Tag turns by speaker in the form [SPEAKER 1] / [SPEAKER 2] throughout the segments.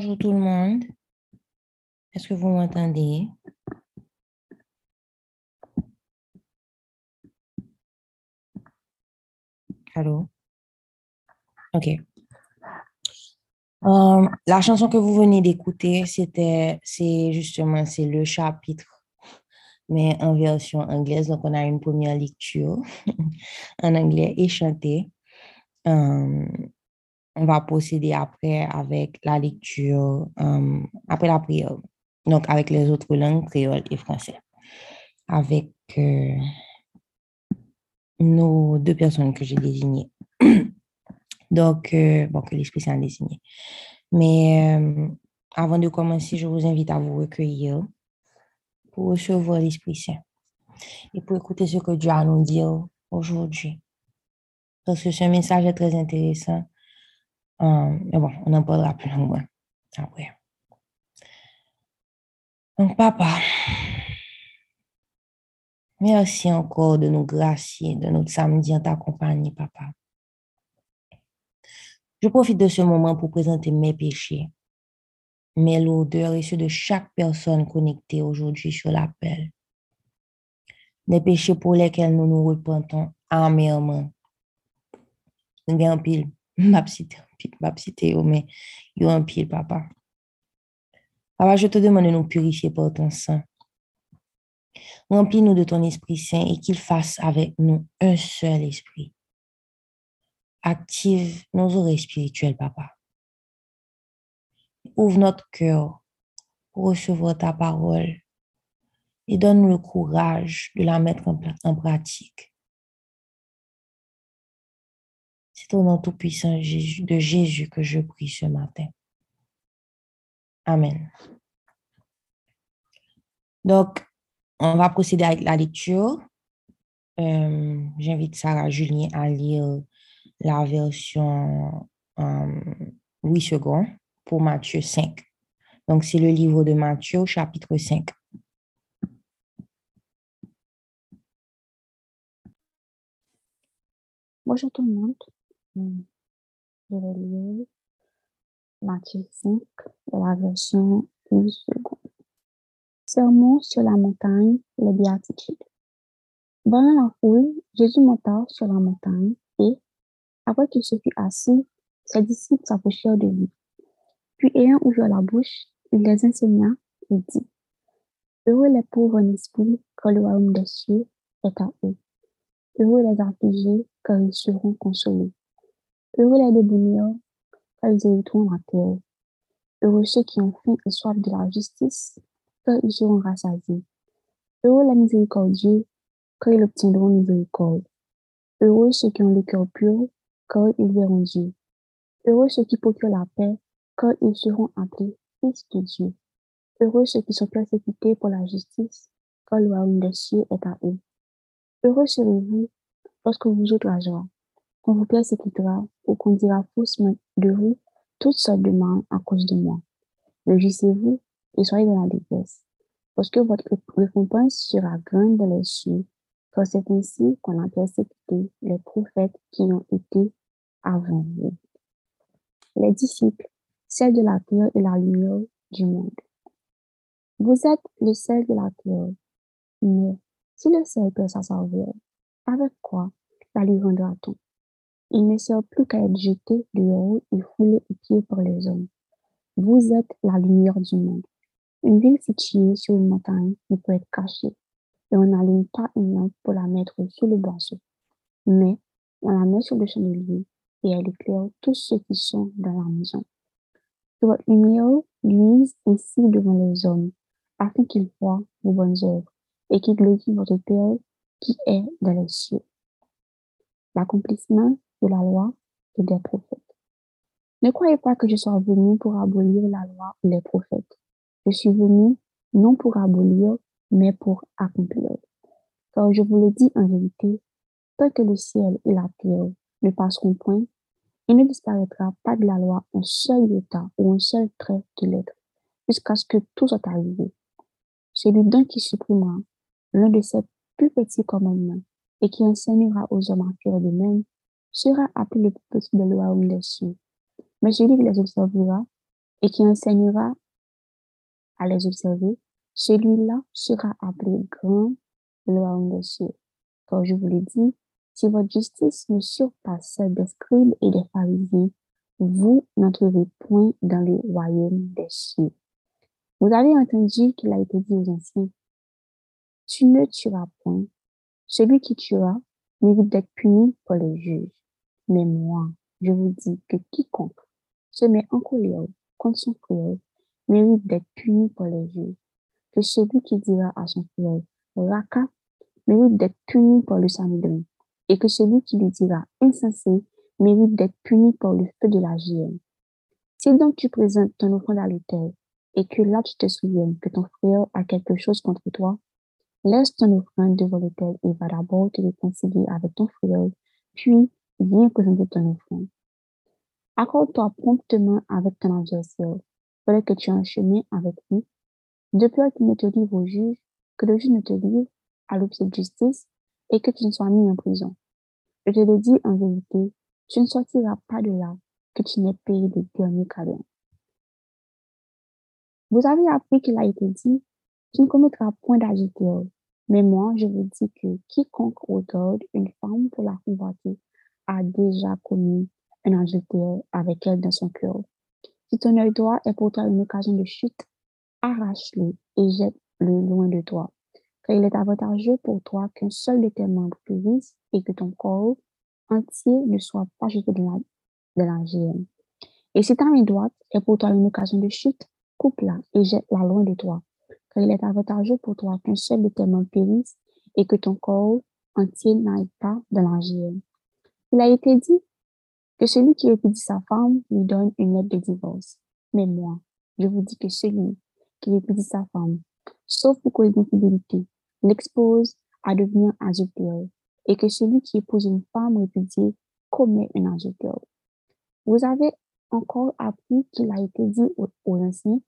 [SPEAKER 1] Bonjour tout le monde. Est-ce que vous m'entendez? Allô? OK. Euh, la chanson que vous venez d'écouter, c'était, c'est justement, c'est le chapitre, mais en version anglaise. Donc, on a une première lecture en anglais et chantée. Euh, on va procéder après avec la lecture, euh, après la prière. Donc, avec les autres langues, créole et français. Avec nos deux personnes que j'ai désignées. Donc, bon, que l'Esprit Saint a désigné. Mais avant de commencer, je vous invite à vous recueillir pour recevoir l'Esprit Saint et pour écouter ce que Dieu a à nous dire aujourd'hui. Parce que ce message est très intéressant. Mais bon, on en parlera plus longuement après. Donc, papa, merci encore de nous gracier de notre samedi en ta compagnie, papa. Je profite de ce moment pour présenter mes péchés, mes lourdeurs et ceux de chaque personne connectée aujourd'hui sur l'appel. Des péchés pour lesquels nous nous repentons amèrement. Un pile, ma petite, ma petite, mais il y a un pile, papa. Papa, je te demande de nous purifier par ton sang. Remplis-nous de ton Esprit Saint et qu'il fasse avec nous un seul esprit active nos oreilles spirituelles, papa. Ouvre notre cœur pour recevoir ta parole et donne-nous le courage de la mettre en, pratique. Au nom tout-puissant de Jésus que je prie ce matin. Amen. Donc, on va procéder avec la lecture. Euh, j'invite Sarah Julien à lire la version Louis II pour Matthieu 5. Donc, c'est le livre de Matthieu, chapitre 5.
[SPEAKER 2] Bonjour tout le monde. Je vais lire Matthieu 5 de la version Louis II. Sermon sur la montagne, les béatitudes. Dans la foule, Jésus monta sur la montagne et, après qu'il se fut assis, ses disciples s'approchèrent de lui. Puis, ayant ouvert la bouche, il les enseigna et dit, Heureux les pauvres en esprit, car le royaume des cieux est à eux. Heureux les affligés, car ils seront consolés. Heureux les débonnaires, car ils hériteront la terre. Heureux ceux qui ont faim et soif de la justice, car ils seront rassasiés. Heureux les miséricordieux, car ils obtiendront miséricorde. Heureux ceux qui ont le cœur pur, car ils verront Dieu. Heureux ceux qui procurent la paix, car ils seront appelés fils de Dieu. Heureux ceux qui sont persécutés pour la justice, car le royaume des cieux est à eux. Heureux serez-vous lorsque vous joie, qu'on vous persécutera ou qu'on dira faussement de vous toutes sortes de mal à cause de moi. Réjouissez-vous et soyez dans la détresse, parce que votre récompense sera grande dans les cieux, car c'est ainsi qu'on a persécuté les prophètes qui ont été avant vous. Les disciples, celle de la terre et la lumière du monde. Vous êtes le sel de la terre, mais si le sel perd sa saveur, avec quoi la lui rendra-t-on? Il ne sert plus qu'à être jeté dehors et foulé aux pieds par les hommes. Vous êtes la lumière du monde. Une ville située sur une montagne ne peut être cachée, et on n'allume pas une lampe pour la mettre sous le boisseau, mais on la met sur le chandelier et elle éclaire tous ceux qui sont dans la maison. Que votre lumière luise ainsi devant les hommes, afin qu'ils voient vos bonnes œuvres et qu'ils glorifient votre Père qui est dans les cieux. L'accomplissement de la loi et des prophètes. Ne croyez pas que je sois venu pour abolir la loi ou les prophètes. Je suis venu non pour abolir, mais pour accomplir. Car je vous le dis en vérité, tant que le ciel et la terre ne passeront point, il ne disparaîtra pas de la loi un seul état ou un seul trait de l'être, jusqu'à ce que tout soit arrivé. Celui d'un qui supprimera l'un de ses plus petits commandements et qui enseignera aux hommes à faire de même, sera appelé le plus de loi ou des cieux. Mais celui qui les observera et qui enseignera à les observer, celui-là sera appelé grand le royaume des cieux. Car je vous l'ai dit, si votre justice ne surpasse celle des scribes et des pharisiens, vous n'entrerez point dans le royaume des cieux. Vous avez entendu qu'il a été dit aux anciens, tu ne tueras point. Celui qui tuera mérite d'être puni pour les juges. Mais moi, je vous dis que quiconque se met en colère contre son frère mérite d'être puni pour les juges. Que celui qui dira à son frère, Raka, mérite d'être puni pour le Sanhedrin. Et que celui qui lui dira insensé mérite d'être puni pour le feu de la GM. Si donc tu présentes ton offrande à l'autel et que là tu te souviens que ton frère a quelque chose contre toi, laisse ton offrande devant l'autel et va d'abord te réconcilier avec ton frère, puis viens présenter ton offrande. Accorde-toi promptement avec ton adversaire, pendant que tu es en chemin avec lui, de peur qu'il ne te livre au juge, que le juge ne te livre à l'objet de justice et que tu ne sois mis en prison. Je te le dis en vérité, tu ne sortiras pas de là que tu n'aies payé des derniers cadeaux. Vous avez appris qu'il a été dit, tu ne commettras point d'adultère. Mais moi, je vous dis que quiconque regarde une femme pour la convoiter a déjà commis un adultère avec elle dans son cœur. Si ton œil droit est pour toi une occasion de chute, arrache-le et jette-le loin de toi. Car il est avantageux pour toi qu'un seul de tes membres périsse et que ton corps entier ne soit pas jeté de la, de Et si ta main droite est pour toi une occasion de chute, coupe-la et jette-la loin de toi. Car il est avantageux pour toi qu'un seul de tes membres périsse et que ton corps entier n'aille pas de la Il a été dit que celui qui répudie sa femme lui donne une lettre de divorce. Mais moi, je vous dis que celui qui répudie sa femme, sauf pour cause d'infidélité, l'expose à devenir adultère et que celui qui épouse une femme répudiée commet un adultère. Vous avez encore appris qu'il a été dit aux, anciens,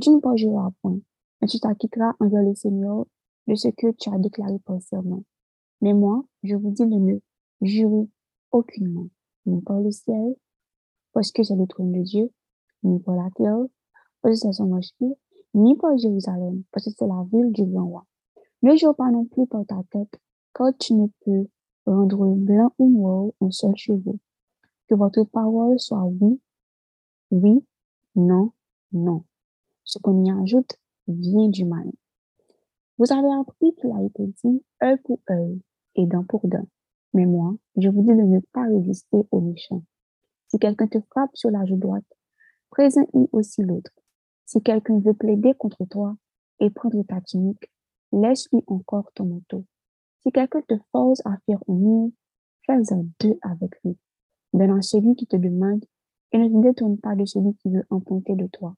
[SPEAKER 2] tu ne parleras point, tu t'acquitteras envers le Seigneur de ce que tu as déclaré par serment. Mais moi, je vous dis de ne jurer aucunement, ni par le ciel, parce que c'est le trône de Dieu, ni par la terre, parce que c'est son rocher, ni par Jérusalem, parce que c'est la ville du grand roi. Ne jure pas non plus par ta tête, car tu ne peux rendre blanc ou noir un seul cheveu. Que votre parole soit oui, oui, non, non. Ce qu'on y ajoute vient du mal. Vous avez appris qu'il a été dit œil pour œil et dent pour dent. Mais moi, je vous dis de ne pas résister aux méchants. Si quelqu'un te frappe sur la joue droite, présente-lui aussi l'autre. Si quelqu'un veut plaider contre toi et prendre ta tunique, laisse-lui encore ton manteau. Si quelqu'un te force à faire un mur, fais-en deux avec lui. Donne à celui qui te demande et ne te détourne pas de celui qui veut emprunter de toi.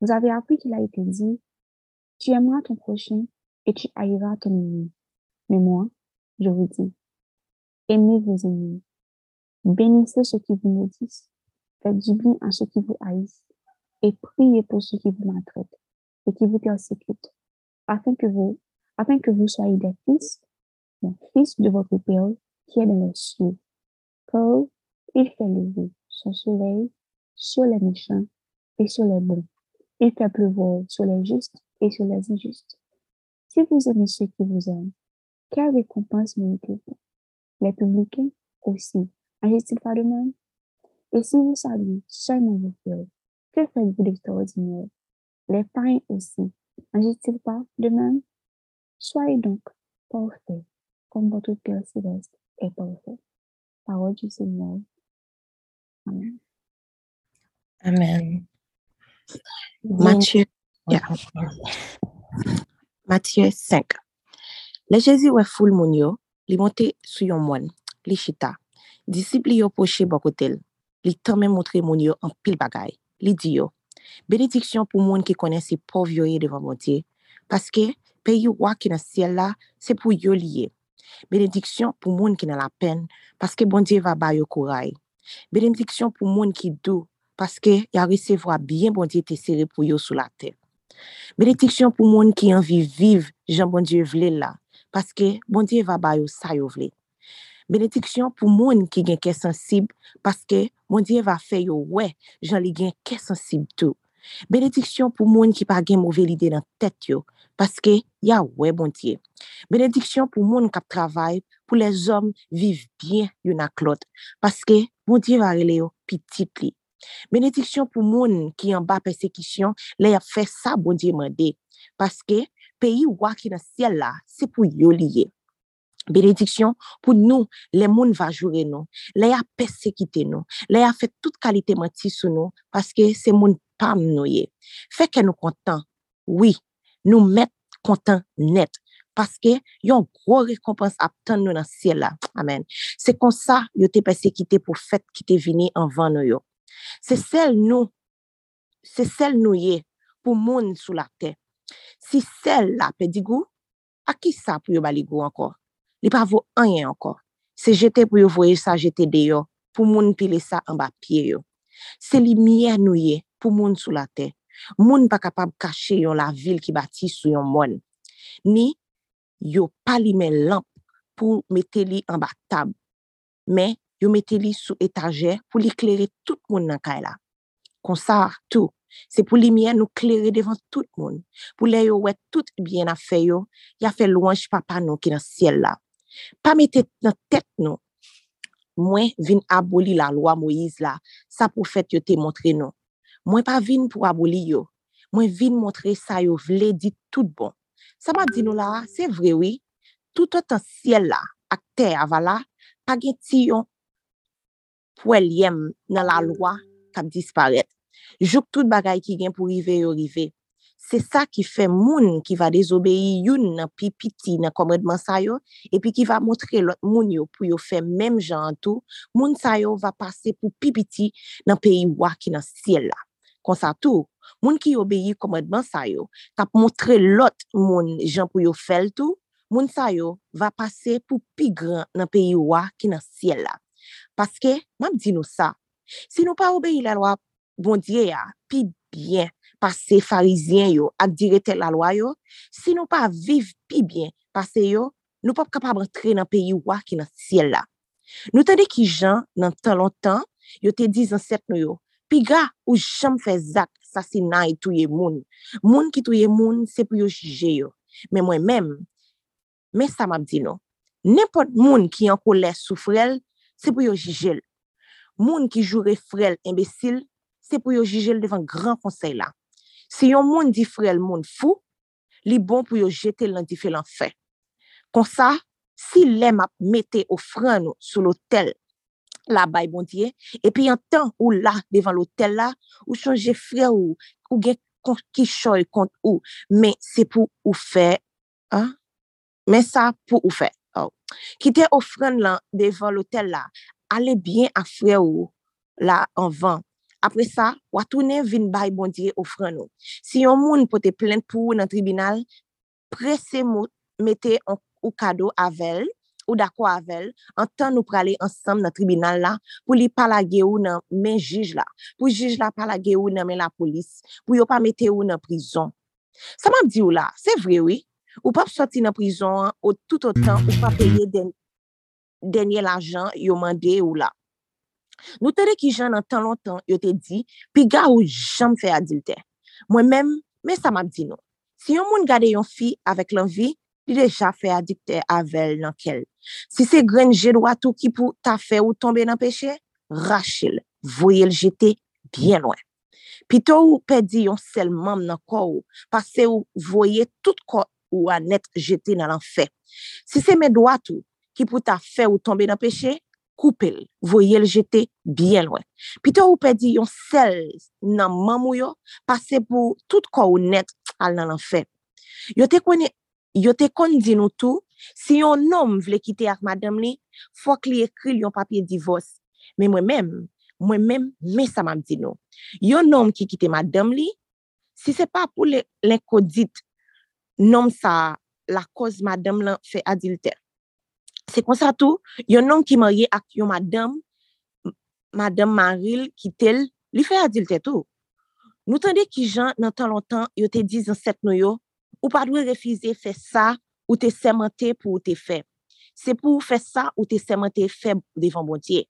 [SPEAKER 2] Vous avez appris qu'il a été dit, tu aimeras ton prochain et tu haïras ton ennemi. Mais moi, je vous dis, aimez vos ennemis, bénissez ceux qui vous maudissent, faites du bien à ceux qui vous haïssent et priez pour ceux qui vous maltraitent et qui vous persécutent, afin que vous afin que vous soyez des fils, des fils de votre Père qui est dans les cieux. Car il fait lever son soleil sur les méchants et sur les bons. Il fait pleuvoir sur les justes et sur les injustes. Si vous aimez ceux qui vous aiment, quelle récompense méritez-vous? Les publicains aussi. Agissent-ils pas de même? Et si vous saluez seulement vos frères, que faites-vous d'extraordinaire? Les païens aussi. Agissent-ils pas de même? Soyez donc parfait comme votre Père céleste est parfait. Parole du Seigneur. Amen.
[SPEAKER 1] Amen.
[SPEAKER 3] Matthieu, Matthieu 5. Le Jésus ouais foule moun yo, li monte sou yon moine, li chita. Disciples yo poche bokotel. Li tome montre moun yo en pile bagay. Li di yo, bénédiction pour moun qui connaît ses pauvres yo devant mon Dieu, parce que peyi wak ki nan siel la, se pou yo liye. Benediksyon pou moun ki nan la pen, paske bondye va bayo kouray. Benediksyon pou moun ki dou, paske ya resevwa byen bon diye te sere pou yo sou la te. Benediksyon pou moun ki anvi viv jan bon diye vle la, paske bon diye va bayo sa yo vle. Benediksyon pou moun ki gen ke sensib, paske bon diye va fe yo we, jan li gen ke sensib tou. Benediksyon pou moun ki pa gen mouve lide nan tet yo, paske ya we bon diye. Benediksyon pou moun kap travay, pou les om viv bien yon aklot, paske bon diye va rele yo pitit li. Benediksyon pou moun ki yon ba persekisyon, le ya fe sa bon diye mande, paske peyi wak yon siel la, se pou yo liye. Benediksyon pou nou, le moun va jure nou, le ya persekite nou, le ya fe tout kalite mati sou nou, paske se moun pam nou ye. Feke nou kontan, oui, nou met kontan net, paske yon gro rekompans ap tan nou nan siel la. Amen. Se kon sa, yo te persekite pou fet ki te vini anvan nou yo. Se sel nou, se sel nou ye pou moun sou la te. Si sel la pe di gou, a ki sa pou yo bali gou anko? Li pa vo anyen anko. Se jete pou yo voye sa jete de yo, pou moun pile sa anba pie yo. Se li miye nou ye pou moun sou la te. Moun pa kapab kache yon la vil ki bati sou yon moun. Ni yo palime lamp pou mete li anba tab. Men, yo mette li sou etaje pou li kleri tout moun nan kay la. Konsar, tou, se pou li mien nou kleri devan tout moun, pou le yo wet tout bien a fe yo, ya fe louanj papa nou ki nan siel la. Pa mette nan tet nou, mwen vin aboli la lwa Moïse la, sa pou fet yo te montre nou. Mwen pa vin pou aboli yo, mwen vin montre sa yo vle di tout bon. Sa ma di nou la, se vrewi, oui, tout an siel la, ak te avala, pa gen ti yon pou el yem nan la lwa kap disparet. Jouk tout bagay ki gen pou rive yo rive. Se sa ki fe moun ki va dezobeyi youn nan pi piti nan komredman sa yo, epi ki va montre lot moun yo pou yo fe mem jan an tou, moun sa yo va pase pou pi piti nan peyi wak ki nan siel la. Konsa tou, moun ki obeyi komredman sa yo, kap montre lot moun jan pou yo fel tou, moun sa yo va pase pou pi gran nan peyi wak ki nan siel la. Paske, mam di nou sa, si nou pa obeyi la lwa bondye ya, pi bien pase farizyen yo ak direte la lwa yo, si nou pa viv pi bien pase yo, nou pap kapab rentre nan peyi wak ki nan siel la. Nou tade ki jan nan tan lontan, yo te dizan set nou yo, pi ga ou jam fe zak sasina e touye moun. Moun ki touye moun, se pou yo jije yo. Men mwen men, men sa map di nou, nepot moun ki an kolè soufrel, se pou yo jijel. Moun ki jure frel imbesil, se pou yo jijel devan gran konsey la. Se yon moun di frel moun fou, li bon pou yo jete lan di lantife lan fe. Kon sa, si lem ap mette ofran nou sou lotel la bay bondye, epi yon tan ou la devan lotel la, ou chanje frel ou, ou gen ki choy kont ou, men se pou ou fe, hein? men sa pou ou fe. Kite ofren lan devan lotel la, ale bien afre ou la anvan. Apre sa, watounen vin bay bondye ofren nou. Si yon moun pote plen pou nan tribunal, prese mou mette an, ou kado avel, ou dako avel, an tan nou prale ansam nan tribunal la, pou li palage ou nan men jij la, pou jij la palage ou nan men la polis, pou yo pa mette ou nan prizon. Sa mam di ou la, se vre wii, oui? E? Ou pap soti nan prizon an, ou tout o tan, ou pa peye den, denye l'ajan yo mande ou la. Nou tere ki jan nan tan lontan yo te di, pi ga ou jam fe adilte. Mwen men, men sa map di nou. Si yon moun gade yon fi avèk l'anvi, li deja fe adikte avèl nan kel. Si se grenje do atou ki pou ta fe ou tombe nan peche, rachil, voye l jete bien lwen. Pito ou pedi yon sel mam nan kou, pase ou voye tout kou ou a net jete nan l'anfer. Si se men doat ou ki pou ta fe ou tombe nan peche, koupe l, voye l jete bien lwen. Pito ou pedi yon sel nan mamou yo, pase pou tout ko ou net al nan an fe. Yo te kon, kon di nou tou, si non. yon nom vle kite ak madam li, fok li ekri yon papye divos. Men mwen men, mwen men, men sa mam di nou. Yon nom ki kite madam li, si se pa pou l'enkodit nom sa la koz madam lan fe adilter. Se konsa tou, yon nom ki marye ak yon madam, madam Maril ki tel, li fe adilter tou. Nou tande ki jan nan tan lontan yo te dizan set nou yo, ou pa dwe refize fe sa ou te semente pou ou te fe. Se pou ou fe sa ou te semente fe devan bondye.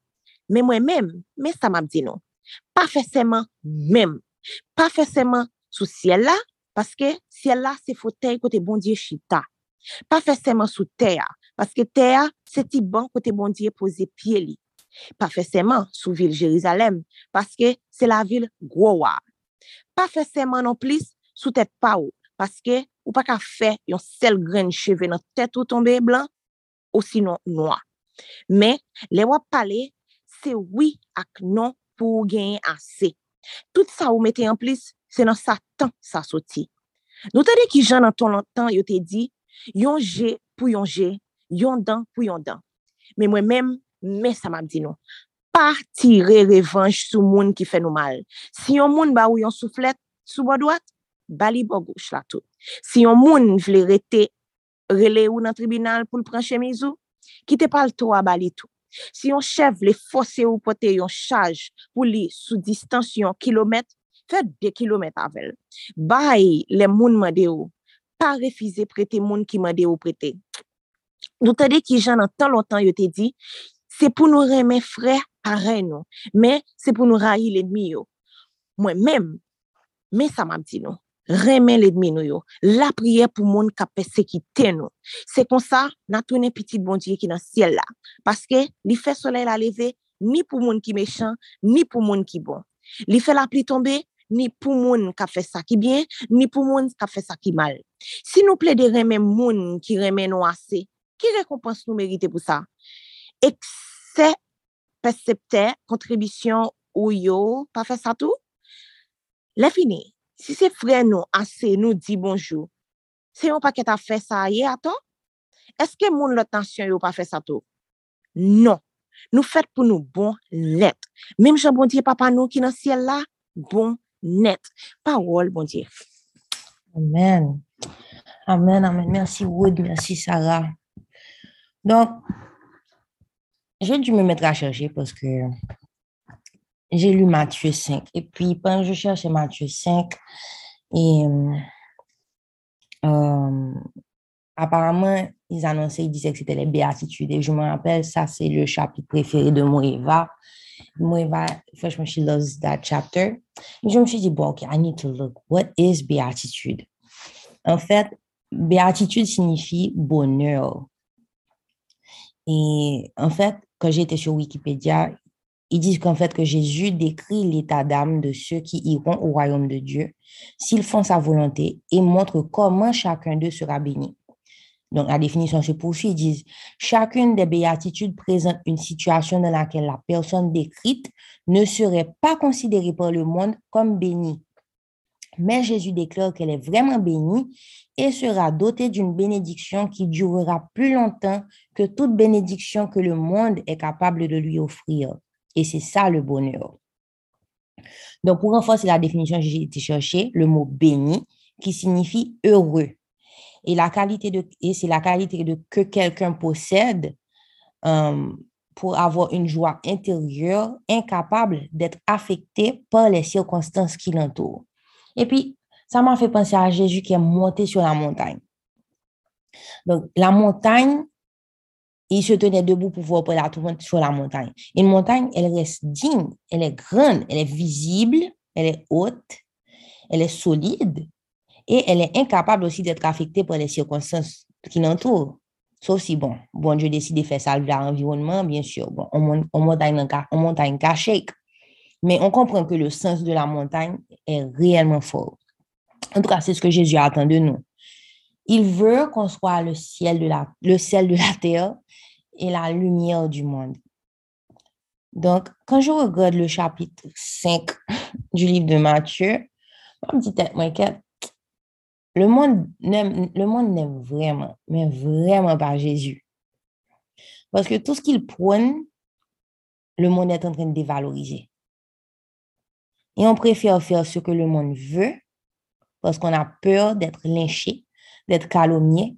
[SPEAKER 3] Men mwen men, men sa map di nou. Pa fe seman men. Pa fe seman sou siel la, Paske siel la se fotey kote bondye chita. Pa fe seman sou teya, paske teya se ti ban kote bondye pose pie li. Pa fe seman sou vil Jerizalem, paske se la vil Gwowa. Pa fe seman non plis sou tet pa ou, paske ou pa ka fe yon sel gren cheve nan tet ou tombe blan, ou sinon noa. Men, le wap pale, se oui ak non pou genye ase. Tout sa ou mette en plis, se nan satan sa soti. Nou tade ki jan nan ton lantan yo te di, yon je pou yon je, yon dan pou yon dan. Men mwen men, men sa map di nou. Pa tire revanj sou moun ki fe nou mal. Si yon moun ba ou yon souflet sou bo doat, bali bo gouch la tout. Si yon moun vle rete rele ou nan tribunal pou l pran chemizou, kite pal to a bali tout. Si yon chev le fose ou pote yon chaj pou li sou distansyon kilometre, fè 2 km avèl. Bay, le moun mande ou, pa refize prete moun ki mande ou prete. Nou tade ki jan an tan lontan yo te di, se pou nou reme fre pare nou, men se pou nou rayi l'edmi yo. Mwen men, men sa map di nou, reme l'edmi nou yo, la priye pou moun kape se ki ten nou. Se kon sa, natounen piti bondye ki nan siel la, paske li fe solel aleve, ni pou moun ki mechan, ni pou moun ki bon. Li fe la pli tombe, ni pou moun ka fe sa ki bien, ni pou moun ka fe sa ki mal. Si nou ple de remen moun ki remen nou ase, ki rekompans nou merite pou sa? Ekse persepte kontribisyon ou yo pa fe sa tou? Le fini, si se fre nou ase nou di bonjou, se yon pa ket a fe sa ye ato? Eske moun lot tansyon yo pa fe sa tou? Non, nou fet pou nou bon let. Mem jan bon diye papa nou ki nan siel la, bon net. Parol bon diye.
[SPEAKER 1] Amen. Amen, amen. Merci Wood, merci Sarah. Donc, j'ai dû me mettre à chercher parce que j'ai lu Matthieu 5. Et puis, que je cherchais Matthieu 5, et euh, apparemment, ils annonçaient, ils disaient que c'était les béatitudes. Et je me rappelle, ça, c'est le chapitre préféré de Moeva. Moeva, franchement, je me suis dit, bon, OK, I need to look. What is béatitude? En fait, béatitude signifie bonheur. Et en fait, quand j'étais sur Wikipédia, ils disent qu'en fait que Jésus décrit l'état d'âme de ceux qui iront au royaume de Dieu s'ils font sa volonté et montre comment chacun d'eux sera béni. Donc la définition se poursuit, ils disent, chacune des béatitudes présente une situation dans laquelle la personne décrite ne serait pas considérée par le monde comme bénie. Mais Jésus déclare qu'elle est vraiment bénie et sera dotée d'une bénédiction qui durera plus longtemps que toute bénédiction que le monde est capable de lui offrir. Et c'est ça le bonheur. Donc, pour renforcer la définition, j'ai été chercher le mot béni qui signifie heureux. Et la qualité de, et c'est la qualité de que quelqu'un possède euh, pour avoir une joie intérieure incapable d'être affecté par les circonstances qui l'entourent. Et puis, ça m'a fait penser à Jésus qui est monté sur la montagne. Donc, la montagne, il se tenait debout pour voir la tourmente sur la montagne. Une montagne, elle reste digne, elle est grande, elle est visible, elle est haute, elle est solide et elle est incapable aussi d'être affectée par les circonstances qui l'entourent. Sauf si, bon, bon Dieu décide de faire ça l'environnement, bien sûr. Bon, on, on, montagne, on montagne. Mais on comprend que le sens de la montagne est réellement fort. En tout cas, c'est ce que Jésus attend de nous. Il veut qu'on soit le ciel de la, le ciel de la terre et la lumière du monde. Donc, quand je regarde le chapitre 5 du livre de Matthieu, je me dis, le monde n'aime, vraiment, mais vraiment pas Jésus. Parce que tout ce qu'il prône, le monde est en train de dévaloriser. Et on préfère faire ce que le monde veut parce qu'on a peur d'être lynché, d'être calomnié,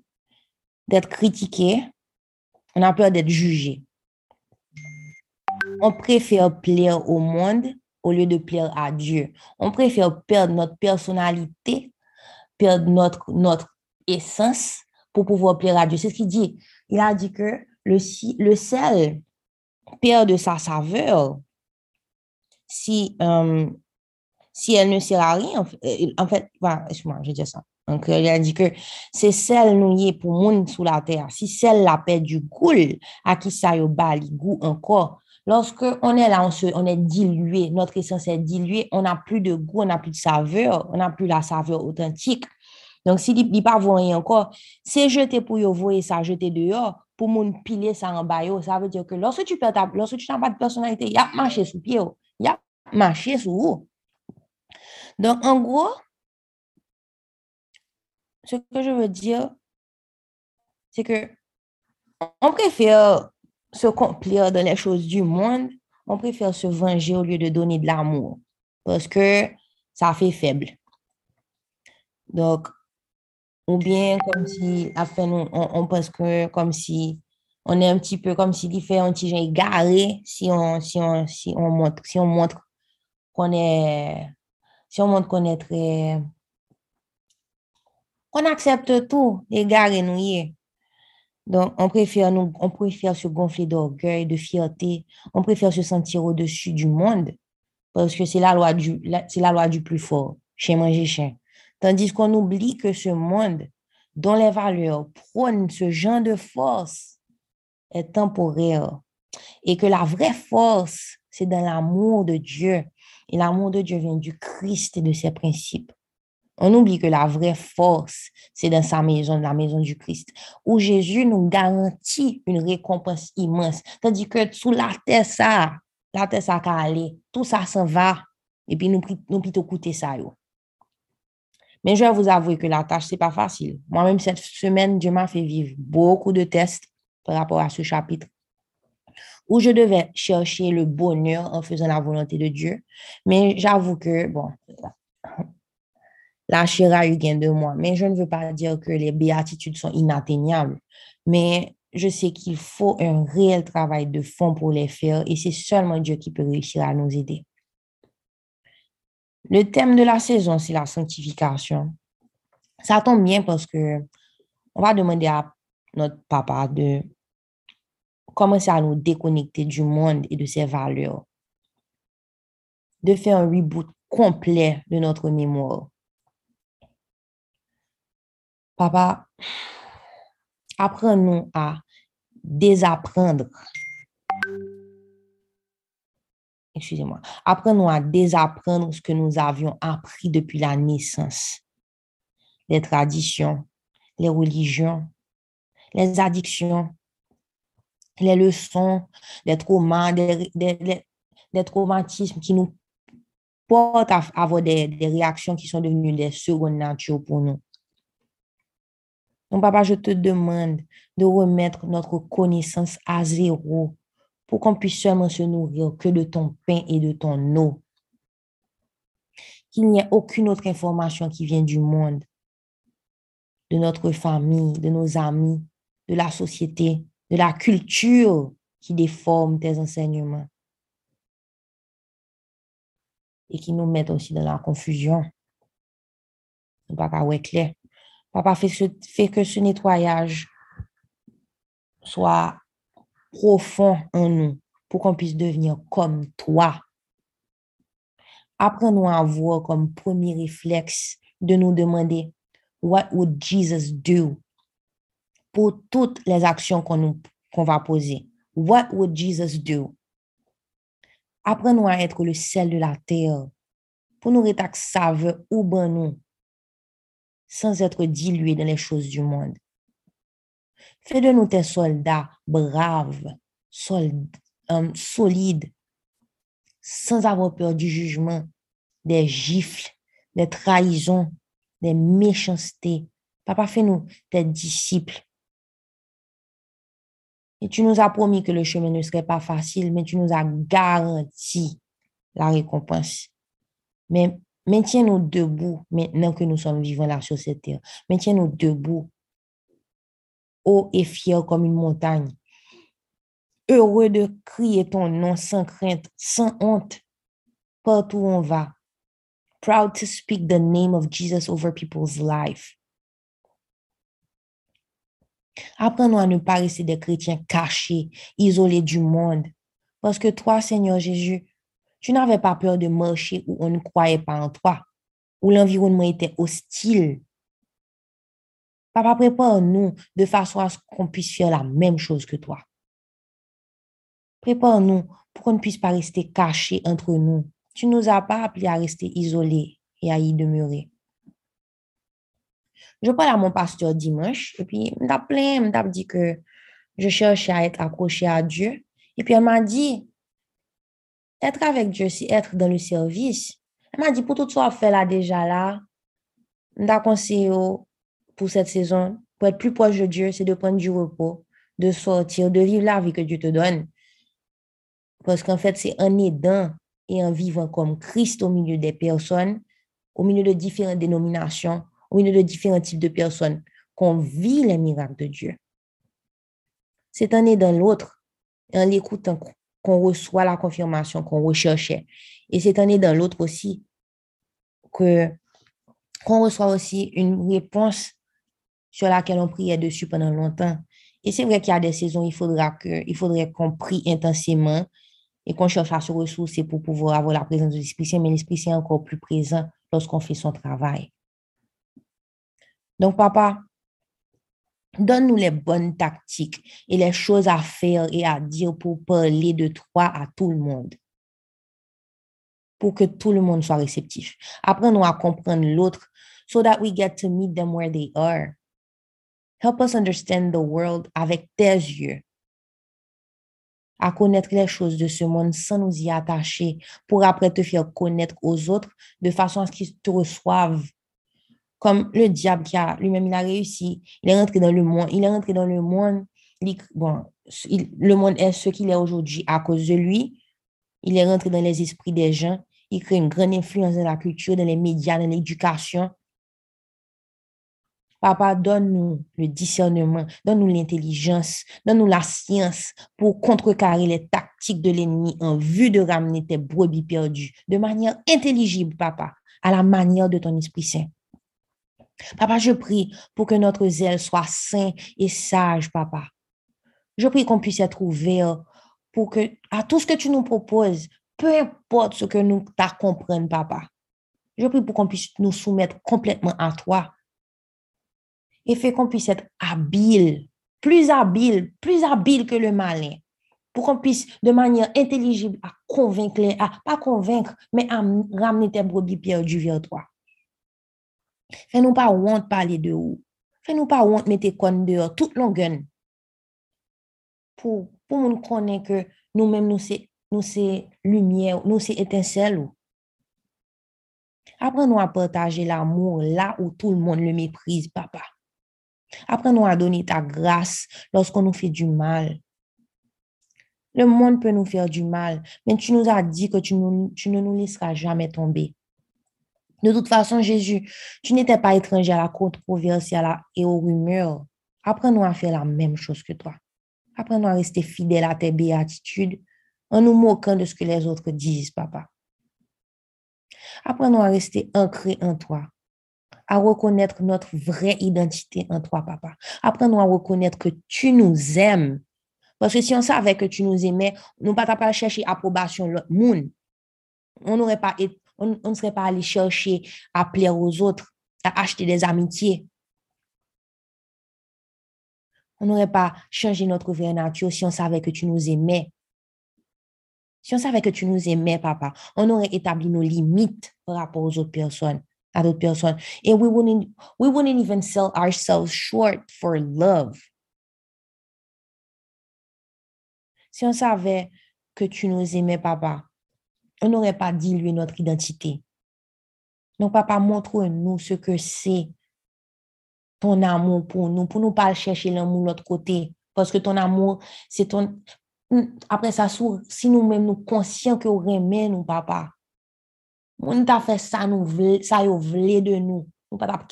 [SPEAKER 1] d'être critiqué, on a peur d'être jugé. On préfère plaire au monde au lieu de plaire à Dieu. On préfère perdre notre personnalité, perdre notre, notre essence pour pouvoir plaire à Dieu. C'est ce qu'il dit. Il a dit que le, le sel perd de sa saveur si, euh, si elle ne sert à rien. En fait, euh, excuse-moi, je dis ça. Donc, euh, il a dit que c'est sel nous y est pour monde sous la terre. Si sel la paix du goût, à qui ça y bali goût encore. Lorsque on est là, on, se, on est dilué, notre essence est diluée, on n'a plus de goût, on n'a plus de saveur, on n'a plus la saveur authentique. Donc, si il pas rien encore, c'est jeter pour yo voyer ça, jeter dehors, pour moun piler ça en bas. Ça veut dire que lorsque tu perds lorsque tu n'as pas de personnalité, il y a marché sous pied, il y a marché sous haut. Donc, en gros, ce que je veux dire, c'est que on préfère se complaire dans les choses du monde, on préfère se venger au lieu de donner de l'amour, parce que ça fait faible. Donc, ou bien comme si, à fin, on, on- on pense que comme si on est un petit peu comme si fait un petit genre égaré si on, si on, si on montre, si on montre qu'on est, si on montre qu'on est très, qu'on accepte tout, égaré nous y est. Donc, on préfère, se gonfler d'orgueil, de fierté. On préfère se sentir au-dessus du monde parce que c'est la loi du, plus fort, chez manger chien. Tandis qu'on oublie que ce monde dont les valeurs prônent ce genre de force est temporaire et que la vraie force, c'est dans l'amour de Dieu. Et l'amour de Dieu vient du Christ et de ses principes. On oublie que la vraie force, c'est dans sa maison, la maison du Christ, où Jésus nous garantit une récompense immense. Tandis que sous la terre, ça, la terre, ça qu'à aller, tout ça s'en va. Et puis, nous, nous plutôt coûter ça. yo. Mais je vais vous avouer que la tâche, c'est pas facile. Moi-même, cette semaine, Dieu m'a fait vivre beaucoup de tests par rapport à ce chapitre où je devais chercher le bonheur en faisant la volonté de Dieu. Mais j'avoue que, bon, la chair a eu gain de moi. Mais je ne veux pas dire que les béatitudes sont inatteignables. Mais je sais qu'il faut un réel travail de fond pour les faire et c'est seulement Dieu qui peut réussir à nous aider. Le thème de la saison, c'est la sanctification. Ça tombe bien parce que on va demander à notre papa de commencer à nous déconnecter du monde et de ses valeurs. De faire un reboot complet de notre mémoire. Papa, apprends-nous à désapprendre. Excusez-moi. Apprends-nous à désapprendre ce que nous avions appris depuis la naissance. Les traditions, les religions, les addictions, les leçons, les traumas, des, traumatismes qui nous portent à avoir des, des réactions qui sont devenues des secondes natures pour nous. Donc, papa, je te demande de remettre notre connaissance à zéro pour qu'on puisse seulement se nourrir que de ton pain et de ton eau. Qu'il n'y ait aucune autre information qui vient du monde, de notre famille, de nos amis, de la société, de la culture qui déforme tes enseignements et qui nous mettent aussi dans la confusion. Papa, ouais, clair. Papa, fait, que ce nettoyage soit profond en nous pour qu'on puisse devenir comme toi. Apprends-nous à voir comme premier réflexe de nous demander What would Jesus do? Pour toutes les actions qu'on va poser? What would Jesus do? Apprends-nous à être le sel de la terre pour nous rétac saveur ou ben nous sans être dilués dans les choses du monde. Fais de nous tes soldats braves, solides, sans avoir peur du jugement, des gifles, des trahisons, des méchancetés. Papa, fais-nous tes disciples. Et tu nous as promis que le chemin ne serait pas facile, mais tu nous as garanti la récompense. Mais maintiens-nous debout maintenant que nous sommes vivants là sur cette terre. Maintiens-nous debout, haut et fier comme une montagne. Heureux de crier ton nom sans crainte, sans honte, partout où on va. Proud to speak the name of Jesus over people's life. Apprends-nous à ne pas rester des chrétiens cachés, isolés du monde. Parce que toi, Seigneur Jésus, tu n'avais pas peur de marcher où on ne croyait pas en toi, où l'environnement était hostile. Papa, prépare-nous de façon à ce qu'on puisse faire la même chose que toi. Prépare-nous pour qu'on ne puisse pas rester cachés entre nous. Tu ne nous as pas appelés à rester isolés et à y demeurer. Je parle à mon pasteur dimanche et puis il m'a dit que je cherchais à être accroché à Dieu. Et puis elle m'a dit, être avec Dieu, c'est être dans le service. Elle m'a dit, pour tout ça fait là déjà là, m'a conseillé pour cette saison, pour être plus proche de Dieu, c'est de prendre du repos, de sortir, de vivre la vie que Dieu te donne. Parce qu'en fait, c'est en aidant et en vivant comme Christ au milieu des personnes, au milieu de différentes dénominations, au milieu de différents types de personnes, qu'on vit les miracles de Dieu. C'est en aidant l'autre, en l'écoutant qu'on reçoit la confirmation qu'on recherchait. Et c'est en aidant l'autre aussi que qu'on reçoit aussi une réponse sur laquelle on priait dessus pendant longtemps. Et c'est vrai qu'il y a des saisons, il faudra que, il faudrait qu'on prie intensément et qu'on cherche à se ressourcer pour pouvoir avoir la présence de l'Esprit Saint, mais l'Esprit Saint est encore plus présent lorsqu'on fait son travail. Donc, papa, donne-nous les bonnes tactiques et les choses à faire et à dire pour parler de toi à tout le monde. Pour que tout le monde soit réceptif. Apprends-nous à comprendre l'autre so that we get to meet them where they are. Help us understand the world avec tes yeux à connaître les choses de ce monde sans nous y attacher pour après te faire connaître aux autres de façon à ce qu'ils te reçoivent. Comme le diable qui a lui-même, il a réussi. Il est rentré dans le monde. Il est rentré dans le monde. bon, le monde est ce qu'il est aujourd'hui à cause de lui. Il est rentré dans les esprits des gens. Il crée une grande influence dans la culture, dans les médias, dans l'éducation. Papa, donne-nous le discernement, donne-nous l'intelligence, donne-nous la science pour contrecarrer les tactiques de l'ennemi en vue de ramener tes brebis perdues de manière intelligible, papa, à la manière de ton Esprit Saint. Papa, je prie pour que notre zèle soit sain et sage, papa. Je prie qu'on puisse être ouvert pour que, à tout ce que tu nous proposes, peu importe ce que nous t'as comprendre, papa. Je prie pour qu'on puisse nous soumettre complètement à toi et fait qu'on puisse être habile, plus habile, plus habile que le malin, pour qu'on puisse de manière intelligible à convaincre, à pas convaincre, mais à ramener tes brebis perdues vers toi. Fais-nous pas honte parler de où. Fais-nous pas honte mettre tes connes dehors, toute longueur. Pour, pour nous connaître que nous-mêmes, nous c'est, nous c'est lumière, nous c'est étincelle. Apprends-nous à partager l'amour là où tout le monde le méprise, papa. Apprends-nous à donner ta grâce lorsqu'on nous fait du mal. Le monde peut nous faire du mal, mais tu nous as dit que tu, ne nous laisseras jamais tomber. De toute façon, Jésus, tu n'étais pas étranger à la controverse et, aux rumeurs. Apprends-nous à faire la même chose que toi. Apprends-nous à rester fidèle à tes béatitudes en nous moquant de ce que les autres disent, papa. Apprends-nous à rester ancrés en toi à reconnaître notre vraie identité en toi, papa. Apprends-nous à reconnaître que tu nous aimes. Parce que si on savait que tu nous aimais, nous ne pas chercher approbation l'autre monde. On n'aurait pas, on, ne serait pas allé chercher à plaire aux autres, à acheter des amitiés. On n'aurait pas changé notre vraie nature si on savait que tu nous aimais. Si on savait que tu nous aimais, papa, on aurait établi nos limites par rapport aux autres personnes à d'autres personnes. Et we wouldn't, we wouldn't even sell ourselves short for love. Si on savait que tu nous aimais, papa, on n'aurait pas dilué notre identité. Donc, papa, montre-nous ce que c'est ton amour pour nous, pour nous pas chercher l'amour de l'autre côté. Parce que ton amour, c'est ton... Après ça, si nous-mêmes nous conscients que nous aimons, nous, papa, Moun ta fait ça, nous ça vle de nous. Nous pas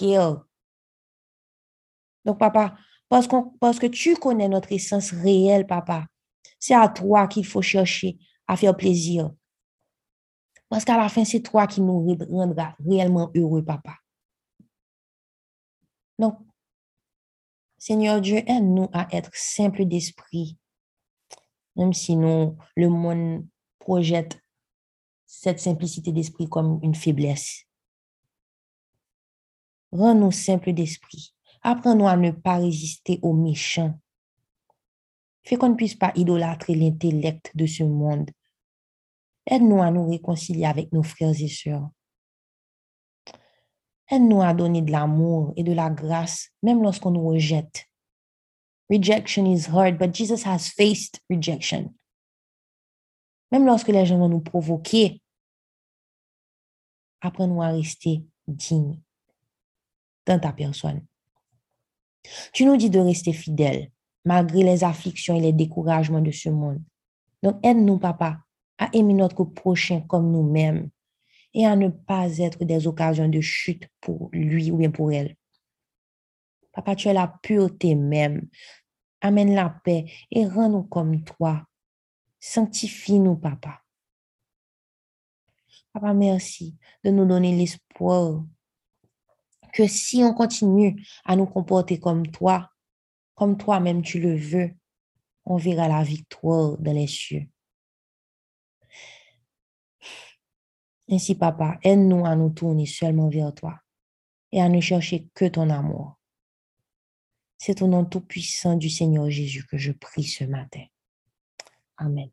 [SPEAKER 1] Donc, papa, parce, parce que tu connais notre essence réelle, papa, c'est à toi qu'il faut chercher à faire plaisir. Parce qu'à la fin, c'est toi qui nous rendra réellement heureux, papa. Donc, Seigneur Dieu, aide-nous à être simples d'esprit, même si nous, le monde projette cette simplicité d'esprit comme une faiblesse. Rends-nous simples d'esprit. Apprends-nous à ne pas résister aux méchants. Fais qu'on ne puisse pas idolâtrer l'intellect de ce monde. Aide-nous à nous réconcilier avec nos frères et sœurs. Aide-nous à donner de l'amour et de la grâce, même lorsqu'on nous rejette. Rejection is hard, but Jesus has faced rejection. Même lorsque les gens vont nous provoquer, apprends-nous à rester dignes dans ta personne. Tu nous dis de rester fidèles malgré les afflictions et les découragements de ce monde. Donc, aide-nous, papa, à aimer notre prochain comme nous-mêmes et à ne pas être des occasions de chute pour lui ou bien pour elle. Papa, tu es la pureté même. Amène la paix et rends-nous comme toi. Sanctifie-nous, papa. Papa, merci de nous donner l'espoir que si on continue à nous comporter comme toi, comme toi-même tu le veux, on verra la victoire dans les cieux. Ainsi, papa, aide-nous à nous tourner seulement vers toi et à ne chercher que ton amour. C'est au nom tout-puissant du Seigneur Jésus que je prie ce matin. Amen.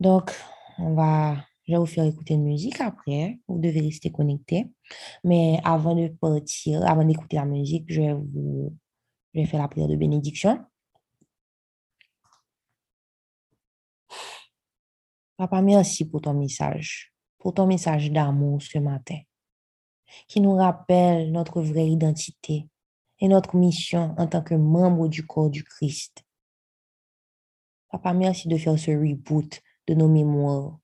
[SPEAKER 1] Donc, on va, je vais vous faire écouter une musique après. Vous devez rester connecté. Mais avant de partir, avant d'écouter la musique, je vais faire la prière de bénédiction. Papa, merci pour ton message, pour ton message d'amour ce matin, qui nous rappelle notre vraie identité et notre mission en tant que membre du corps du Christ. Papa, merci de faire ce reboot de nos mémoires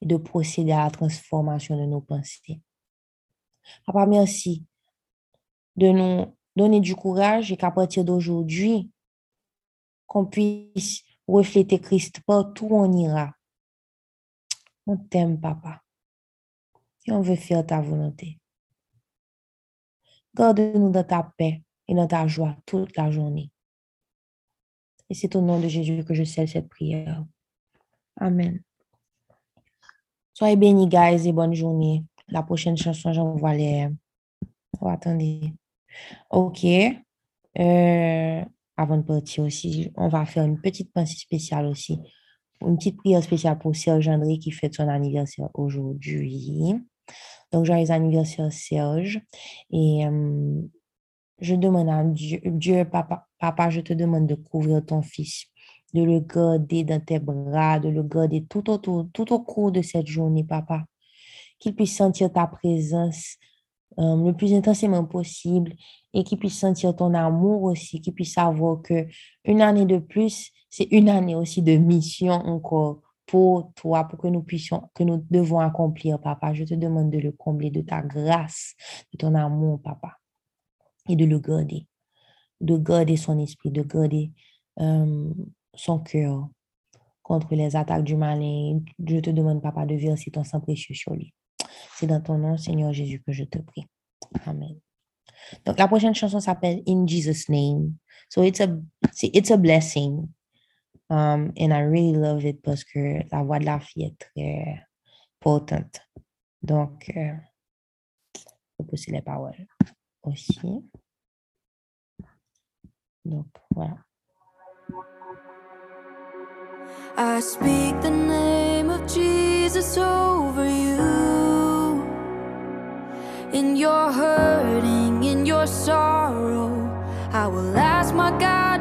[SPEAKER 1] et de procéder à la transformation de nos pensées. Papa, merci de nous donner du courage et qu'à partir d'aujourd'hui, qu'on puisse refléter Christ partout où on ira. On t'aime, papa. Et on veut faire ta volonté. Garde-nous dans ta paix et dans ta joie toute la journée. Et c'est au nom de Jésus que je scelle cette prière. Amen. Soyez bénis, guys, et bonne journée. La prochaine chanson, j'envoie les... Oh, attendez. OK. Euh, avant de partir aussi, on va faire une petite pensée spéciale aussi. Une petite prière spéciale pour Serge André qui fête son anniversaire aujourd'hui. Donc, joyeux anniversaire, Serge. Et euh, je demande à Dieu, Dieu papa, papa, je te demande de couvrir ton fils, de le garder dans tes bras, de le garder tout tout au cours de cette journée, papa. Qu'il puisse sentir ta présence euh, le plus intensément possible et qu'il puisse sentir ton amour aussi, qu'il puisse savoir que une année de plus, c'est une année aussi de mission encore pour toi, pour que nous puissions, que nous devons accomplir, papa. Je te demande de le combler de ta grâce, de ton amour, papa, et de le garder, de garder son esprit, de garder euh, son cœur contre les attaques du malin. Je te demande, papa, de verser ton sang précieux sur lui. C'est dans ton nom, Seigneur Jésus, que je te prie. Amen. Donc, la prochaine chanson s'appelle In Jesus' Name. So, it's a, it's a blessing. Um, and I really love it parce que la voix de la fille est très potente. Donc, euh, faut pousser les paroles aussi. Donc, voilà.
[SPEAKER 4] I speak the name of Jesus over you. in your hurting, in your sorrow. I will ask my God.